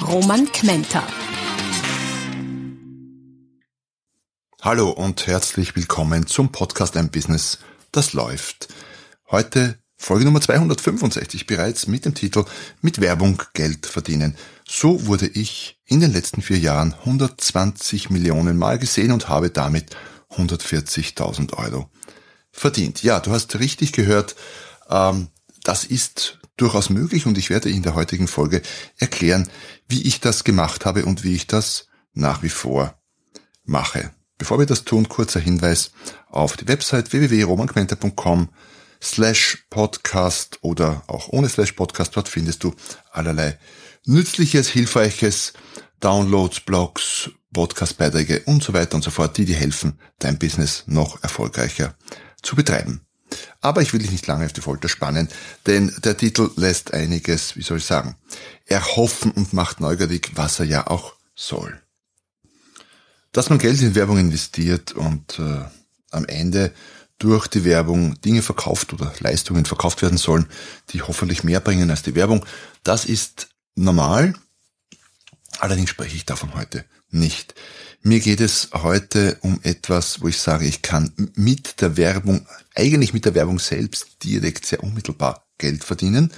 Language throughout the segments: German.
Roman Kmenter. Hallo und herzlich willkommen zum Podcast Ein Business, das läuft. Heute Folge Nummer 265 bereits mit dem Titel Mit Werbung Geld verdienen. So wurde ich in den letzten vier Jahren 120 Millionen Mal gesehen und habe damit 140.000 Euro verdient. Ja, du hast richtig gehört, ähm, das ist durchaus möglich und ich werde in der heutigen Folge erklären, wie ich das gemacht habe und wie ich das nach wie vor mache. Bevor wir das tun, kurzer Hinweis auf die Website www.romanquenter.com slash podcast oder auch ohne slash podcast. Dort findest du allerlei nützliches, hilfreiches, Downloads, Blogs, Podcast-Beiträge und so weiter und so fort, die dir helfen, dein Business noch erfolgreicher zu betreiben. Aber ich will dich nicht lange auf die Folter spannen, denn der Titel lässt einiges, wie soll ich sagen, erhoffen und macht neugierig, was er ja auch soll dass man Geld in Werbung investiert und äh, am Ende durch die Werbung Dinge verkauft oder Leistungen verkauft werden sollen, die hoffentlich mehr bringen als die Werbung. Das ist normal. Allerdings spreche ich davon heute nicht. Mir geht es heute um etwas, wo ich sage, ich kann mit der Werbung, eigentlich mit der Werbung selbst direkt sehr unmittelbar Geld verdienen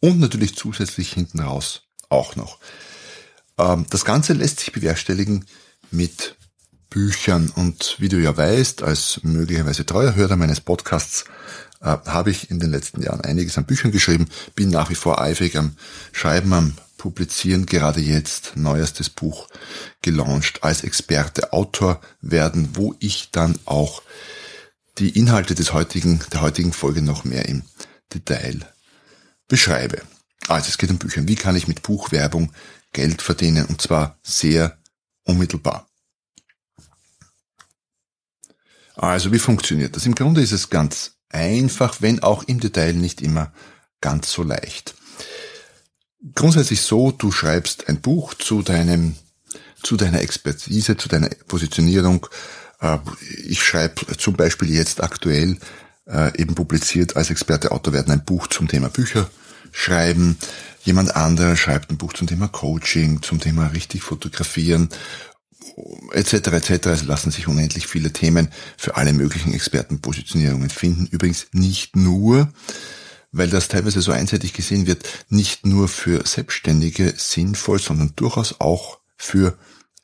und natürlich zusätzlich hinten raus auch noch. Ähm, das Ganze lässt sich bewerkstelligen mit Büchern. Und wie du ja weißt, als möglicherweise treuer Hörer meines Podcasts, äh, habe ich in den letzten Jahren einiges an Büchern geschrieben, bin nach wie vor eifrig am Schreiben, am Publizieren, gerade jetzt neuestes Buch gelauncht, als Experte Autor werden, wo ich dann auch die Inhalte des heutigen, der heutigen Folge noch mehr im Detail beschreibe. Also es geht um Bücher. Wie kann ich mit Buchwerbung Geld verdienen? Und zwar sehr unmittelbar. Also wie funktioniert das? Im Grunde ist es ganz einfach, wenn auch im Detail nicht immer ganz so leicht. Grundsätzlich so, du schreibst ein Buch zu deinem, zu deiner Expertise, zu deiner Positionierung. Äh, ich schreibe zum Beispiel jetzt aktuell äh, eben publiziert als Experte Autor werden ein Buch zum Thema Bücher schreiben. Jemand anderer schreibt ein Buch zum Thema Coaching, zum Thema richtig fotografieren etc. etc. Es lassen sich unendlich viele Themen für alle möglichen Expertenpositionierungen finden. Übrigens nicht nur, weil das teilweise so einseitig gesehen wird, nicht nur für Selbstständige sinnvoll, sondern durchaus auch für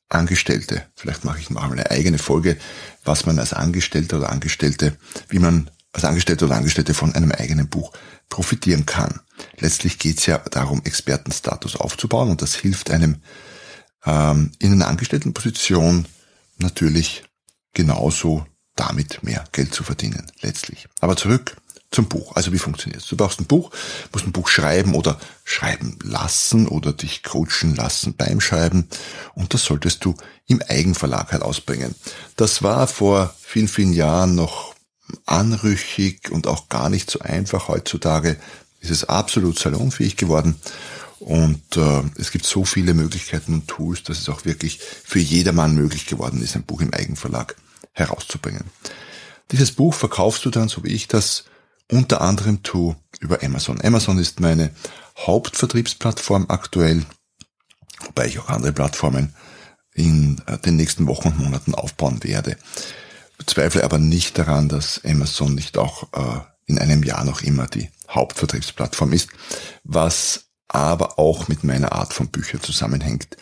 Angestellte. Vielleicht mache ich mal eine eigene Folge, was man als Angestellter oder Angestellte, wie man als Angestellter oder Angestellte von einem eigenen Buch profitieren kann. Letztlich geht es ja darum, Expertenstatus aufzubauen und das hilft einem ähm, in einer Angestelltenposition natürlich genauso damit mehr Geld zu verdienen, letztlich. Aber zurück zum Buch. Also wie funktioniert es? Du brauchst ein Buch, musst ein Buch schreiben oder schreiben lassen oder dich coachen lassen beim Schreiben und das solltest du im Eigenverlag herausbringen. Das war vor vielen, vielen Jahren noch anrüchig und auch gar nicht so einfach. Heutzutage ist es absolut salonfähig geworden und äh, es gibt so viele Möglichkeiten und Tools, dass es auch wirklich für jedermann möglich geworden ist, ein Buch im Eigenverlag herauszubringen. Dieses Buch verkaufst du dann, so wie ich das unter anderem tue, über Amazon. Amazon ist meine Hauptvertriebsplattform aktuell, wobei ich auch andere Plattformen in äh, den nächsten Wochen und Monaten aufbauen werde. Zweifle aber nicht daran, dass Amazon nicht auch äh, in einem Jahr noch immer die Hauptvertriebsplattform ist, was aber auch mit meiner Art von Büchern zusammenhängt.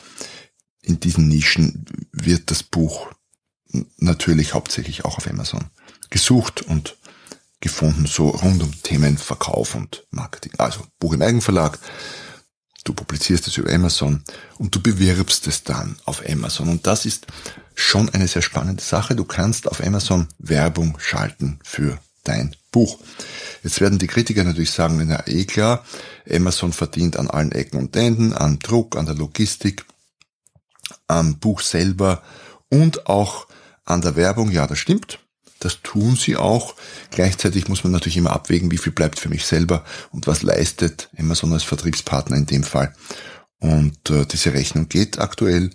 In diesen Nischen wird das Buch natürlich hauptsächlich auch auf Amazon gesucht und gefunden, so rund um Themen Verkauf und Marketing. Also Buch im Eigenverlag, du publizierst es über Amazon und du bewirbst es dann auf Amazon. Und das ist schon eine sehr spannende Sache. Du kannst auf Amazon Werbung schalten für dein Buch. Jetzt werden die Kritiker natürlich sagen, na eh klar, Amazon verdient an allen Ecken und Enden, an Druck, an der Logistik, am Buch selber und auch an der Werbung. Ja, das stimmt. Das tun sie auch. Gleichzeitig muss man natürlich immer abwägen, wie viel bleibt für mich selber und was leistet Amazon als Vertriebspartner in dem Fall. Und äh, diese Rechnung geht aktuell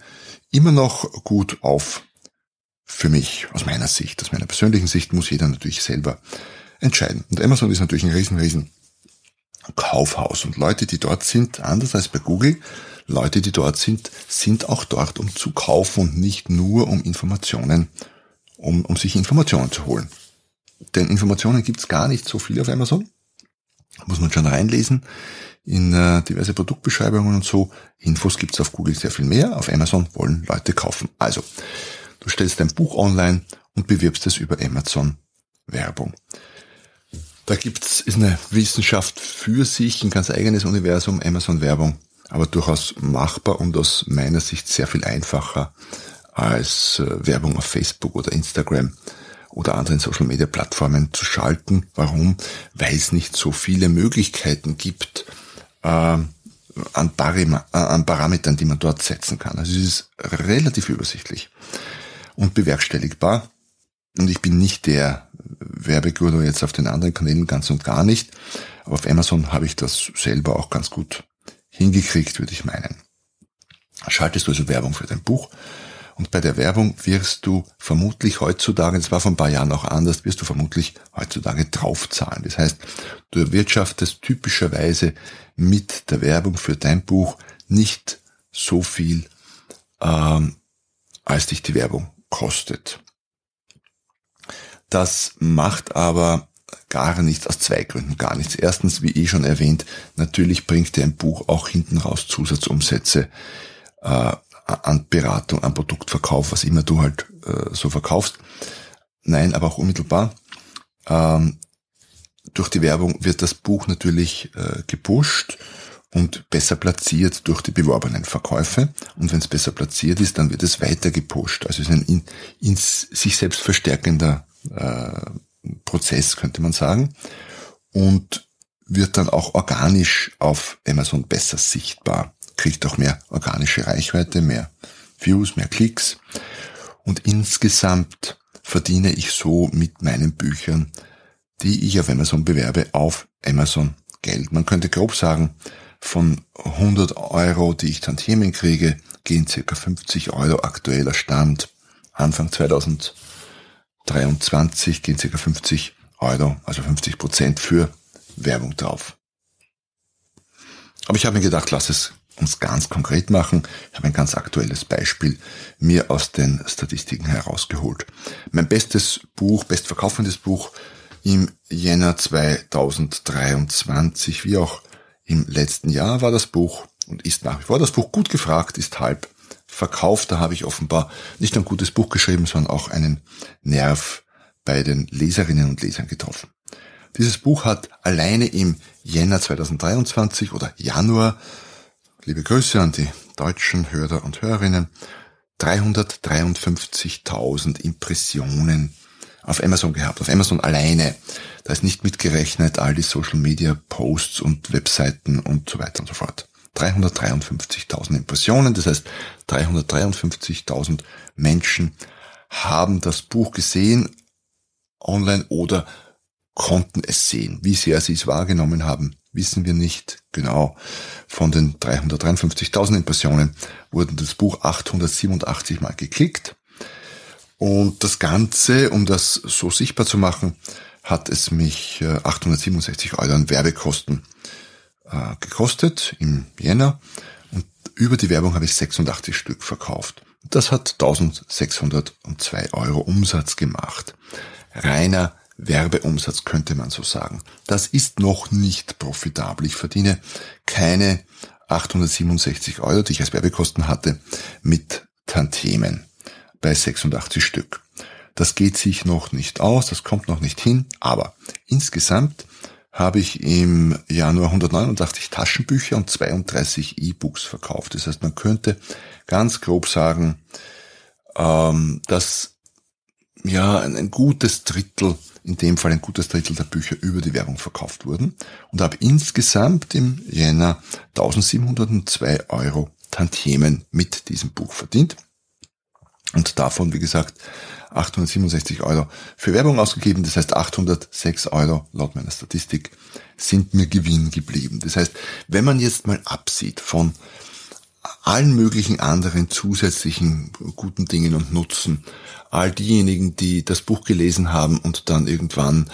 immer noch gut auf. Für mich, aus meiner Sicht, aus meiner persönlichen Sicht, muss jeder natürlich selber entscheiden. Und Amazon ist natürlich ein riesen, riesen Kaufhaus. Und Leute, die dort sind, anders als bei Google, Leute, die dort sind, sind auch dort, um zu kaufen und nicht nur um Informationen, um, um sich Informationen zu holen. Denn Informationen gibt's gar nicht so viel auf Amazon. Muss man schon reinlesen in äh, diverse Produktbeschreibungen und so. Infos gibt's auf Google sehr viel mehr. Auf Amazon wollen Leute kaufen. Also, du stellst dein Buch online und bewirbst es über Amazon Werbung. Da gibt's ist eine Wissenschaft für sich, ein ganz eigenes Universum, Amazon Werbung, aber durchaus machbar und aus meiner Sicht sehr viel einfacher als äh, Werbung auf Facebook oder Instagram oder anderen Social Media Plattformen zu schalten. Warum? Weil es nicht so viele Möglichkeiten gibt, äh, an, äh, an Parametern, die man dort setzen kann. Also es ist relativ übersichtlich und bewerkstelligbar. Und ich bin nicht der Werbeguru jetzt auf den anderen Kanälen ganz und gar nicht. Aber auf Amazon habe ich das selber auch ganz gut hingekriegt, würde ich meinen. Schaltest du also Werbung für dein Buch und bei der Werbung wirst du vermutlich heutzutage, das war vor ein paar Jahren auch anders, wirst du vermutlich heutzutage draufzahlen. Das heißt, du erwirtschaftest typischerweise mit der Werbung für dein Buch nicht so viel, ähm, als dich die Werbung kostet. Das macht aber gar nichts, aus zwei Gründen gar nichts. Erstens, wie eh schon erwähnt, natürlich bringt dir ein Buch auch hinten raus Zusatzumsätze äh, an Beratung, an Produktverkauf, was immer du halt äh, so verkaufst. Nein, aber auch unmittelbar. Ähm, durch die Werbung wird das Buch natürlich äh, gepusht und besser platziert durch die beworbenen Verkäufe. Und wenn es besser platziert ist, dann wird es weiter gepusht. Also es ist ein in, in sich selbst verstärkender äh, Prozess, könnte man sagen. Und wird dann auch organisch auf Amazon besser sichtbar. Kriegt auch mehr organische Reichweite, mehr Views, mehr Klicks. Und insgesamt verdiene ich so mit meinen Büchern, die ich auf Amazon bewerbe, auf Amazon Geld. Man könnte grob sagen, von 100 Euro, die ich Tantiemen kriege, gehen circa 50 Euro aktueller Stand. Anfang 2000 23 gehen ca. 50 Euro, also 50 Prozent für Werbung drauf. Aber ich habe mir gedacht, lass es uns ganz konkret machen. Ich habe ein ganz aktuelles Beispiel mir aus den Statistiken herausgeholt. Mein bestes Buch, bestverkaufendes Buch im Jänner 2023, wie auch im letzten Jahr war das Buch und ist nach wie vor das Buch gut gefragt, ist halb verkauft. Da habe ich offenbar nicht nur ein gutes Buch geschrieben, sondern auch einen Nerv bei den Leserinnen und Lesern getroffen. Dieses Buch hat alleine im Jänner 2023 oder Januar, liebe Grüße an die deutschen Hörer und Hörerinnen, 353.000 Impressionen auf Amazon gehabt, auf Amazon alleine. Da ist nicht mitgerechnet all die Social Media Posts und Webseiten und so weiter und so fort. 353.000 Impressionen, das heißt 353.000 Menschen haben das Buch gesehen online oder konnten es sehen. Wie sehr sie es wahrgenommen haben, wissen wir nicht genau. Von den 353.000 Impressionen wurden das Buch 887 Mal geklickt. Und das Ganze, um das so sichtbar zu machen, hat es mich 867 äh, Euro an Werbekosten äh, gekostet im Jänner und über die Werbung habe ich 86 Stück verkauft. Das hat 1602 Euro Umsatz gemacht. Reiner Werbeumsatz könnte man so sagen. Das ist noch nicht profitabel. Ich verdiene keine 867 Euro, die ich als Werbekosten hatte, mit Tantemen bei 86 Stück. Das geht sich noch nicht aus, das kommt noch nicht hin, aber insgesamt habe ich im Januar 189 Taschenbücher und 32 E-Books verkauft. Das heißt, man könnte ganz grob sagen, ähm, dass ja ein, ein gutes Drittel in dem Fall ein gutes Drittel der Bücher über die Werbung verkauft wurden und habe insgesamt im Jänner 1702 Euro Tantiemen mit diesem Buch verdient. Und davon, wie gesagt, 867 Euro für Werbung ausgegeben. Das heißt, 806 Euro laut meiner Statistik sind mir Gewinn geblieben. Das heißt, wenn man jetzt mal absieht von allen möglichen anderen zusätzlichen guten Dingen und Nutzen, all diejenigen, die das Buch gelesen haben und dann irgendwann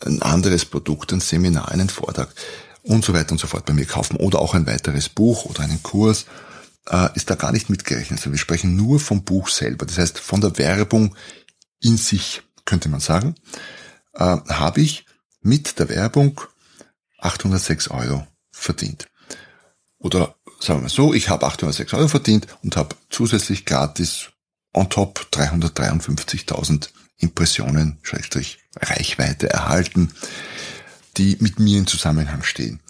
ein anderes Produkt, ein Seminar, einen Vortrag und so weiter und so fort bei mir kaufen oder auch ein weiteres Buch oder einen Kurs, äh, ist da gar nicht mitgerechnet. Also wir sprechen nur vom Buch selber. Das heißt, von der Werbung in sich, könnte man sagen, äh, habe ich mit der Werbung 806 Euro verdient. Oder sagen wir so, ich habe 806 Euro verdient und habe zusätzlich gratis on top 353.000 Impressionen, Schrägstrich Reichweite erhalten, die mit mir in Zusammenhang stehen.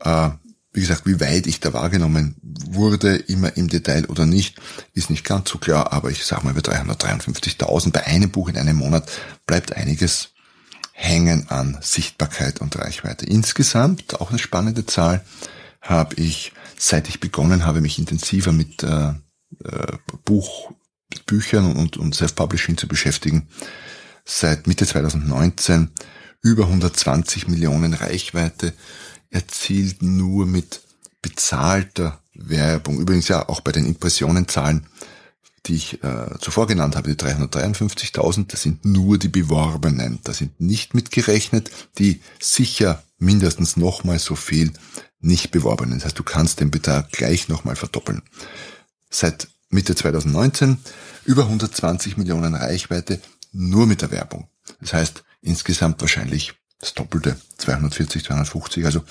Äh, wie gesagt, wie weit ich da wahrgenommen wurde, immer im Detail oder nicht, ist nicht ganz so klar, aber ich sage mal, bei 353.000 bei einem Buch in einem Monat bleibt einiges hängen an Sichtbarkeit und Reichweite. Insgesamt, auch eine spannende Zahl, habe ich, seit ich begonnen habe, mich intensiver mit äh, äh, Buch, Büchern und, und Self-Publishing zu beschäftigen, seit Mitte 2019 über 120 Millionen Reichweite erzielt nur mit bezahlter Werbung. Übrigens ja auch bei den Impressionenzahlen, die ich äh, zuvor genannt habe, die 353.000, das sind nur die beworbenen. Da sind nicht mitgerechnet die sicher mindestens nochmal so viel nicht beworbenen. Das heißt, du kannst den Betrag gleich nochmal verdoppeln. Seit Mitte 2019 über 120 Millionen Reichweite nur mit der Werbung. Das heißt, insgesamt wahrscheinlich das Doppelte, 240, 250, also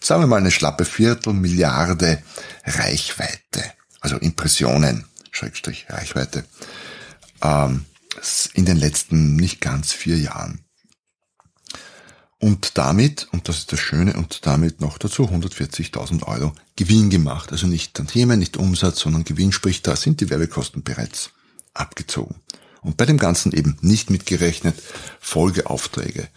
sagen wir mal eine schlappe Viertelmilliarde Reichweite, also Impressionen, Schrägstrich Reichweite, ähm, in den letzten nicht ganz vier Jahren. Und damit, und das ist das Schöne, und damit noch dazu 140.000 Euro Gewinn gemacht. Also nicht Tantiemen, nicht Umsatz, sondern Gewinn, sprich da sind die Werbekosten bereits abgezogen. Und bei dem Ganzen eben nicht mitgerechnet Folgeaufträge,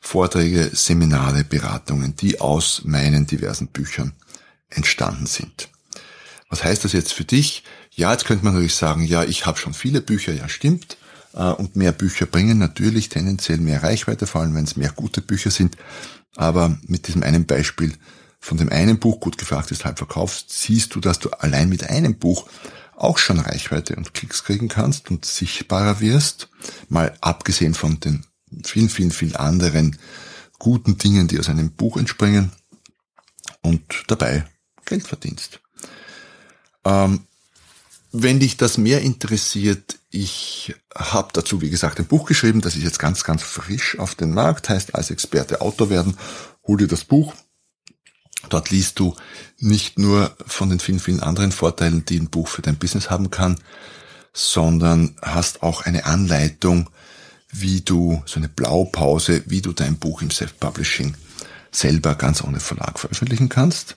Vorträge, Seminare, Beratungen, die aus meinen diversen Büchern entstanden sind. Was heißt das jetzt für dich? Ja, jetzt könnte man natürlich sagen, ja, ich habe schon viele Bücher, ja stimmt. Äh, und mehr Bücher bringen natürlich tendenziell mehr Reichweite, vor allem wenn es mehr gute Bücher sind. Aber mit diesem einen Beispiel von dem einen Buch, gut gefragt ist, halb verkauft, siehst du, dass du allein mit einem Buch auch schon Reichweite und Klicks kriegen kannst und sichtbarer wirst. Mal abgesehen von den vielen, vielen, vielen anderen guten Dingen, die aus einem Buch entspringen und dabei Geld verdienst. Ähm, wenn dich das mehr interessiert, ich habe dazu, wie gesagt, ein Buch geschrieben, das ist jetzt ganz, ganz frisch auf den Markt, heißt als Experte Autor werden. Hol dir das Buch. Dort liest du nicht nur von den vielen, vielen anderen Vorteilen, die ein Buch für dein Business haben kann, sondern hast auch eine Anleitung, wie du, so eine Blaupause, wie du dein Buch im Self-Publishing selber ganz ohne Verlag veröffentlichen kannst.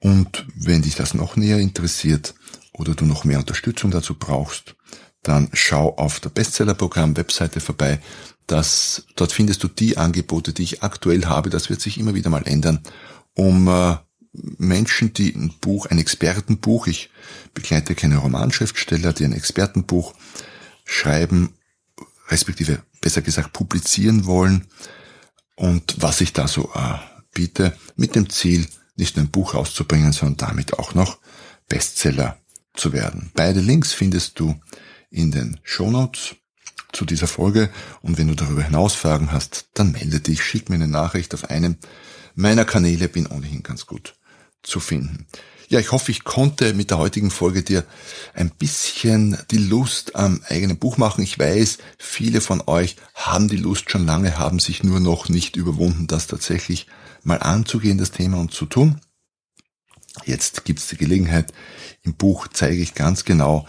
Und wenn dich das noch näher interessiert oder du noch mehr Unterstützung dazu brauchst, dann schau auf der Bestseller-Programm-Webseite vorbei. Das, dort findest du die Angebote, die ich aktuell habe. Das wird sich immer wieder mal ändern, um äh, Menschen, die ein Buch, ein Expertenbuch, ich begleite keine Romanschriftsteller, die ein Expertenbuch schreiben respektive besser gesagt publizieren wollen und was ich da so äh, biete, mit dem Ziel, nicht nur ein Buch rauszubringen, sondern damit auch noch Bestseller zu werden. Beide Links findest du in den Shownotes zu dieser Folge und wenn du darüber hinaus Fragen hast, dann melde dich, schick mir eine Nachricht auf einem meiner Kanäle, bin ohnehin ganz gut zu finden. Ja, ich hoffe, ich konnte mit der heutigen Folge dir ein bisschen die Lust am eigenen Buch machen. Ich weiß, viele von euch haben die Lust schon lange, haben sich nur noch nicht überwunden, das tatsächlich mal anzugehen, das Thema und zu tun. Jetzt gibt's die Gelegenheit. Im Buch zeige ich ganz genau,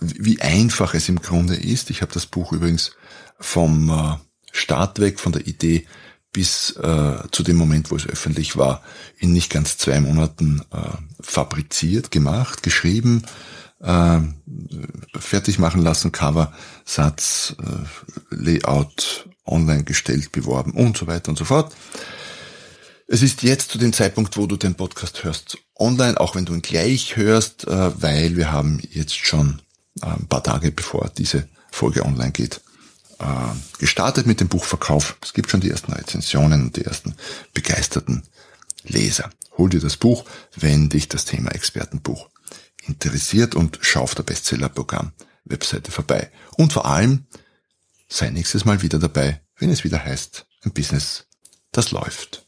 wie einfach es im Grunde ist. Ich habe das Buch übrigens vom äh, Start weg, von der Idee bis äh, zu dem Moment, wo es öffentlich war, in nicht ganz zwei Monaten äh, fabriziert, gemacht, geschrieben, äh, fertig machen lassen, Cover, Satz, äh, Layout online gestellt, beworben und so weiter und so fort. Es ist jetzt zu dem Zeitpunkt, wo du den Podcast hörst, online, auch wenn du ihn gleich hörst, äh, weil wir haben jetzt schon äh, ein paar Tage bevor diese Folge online geht, äh, gestartet mit dem Buchverkauf. Es gibt schon die ersten Rezensionen und die ersten begeisterten Leser. Hol dir das Buch, wenn dich das Thema Expertenbuch interessiert und schau auf der Bestsellerprogramm Webseite vorbei. Und vor allem sei nächstes Mal wieder dabei, wenn es wieder heißt, ein Business, das läuft.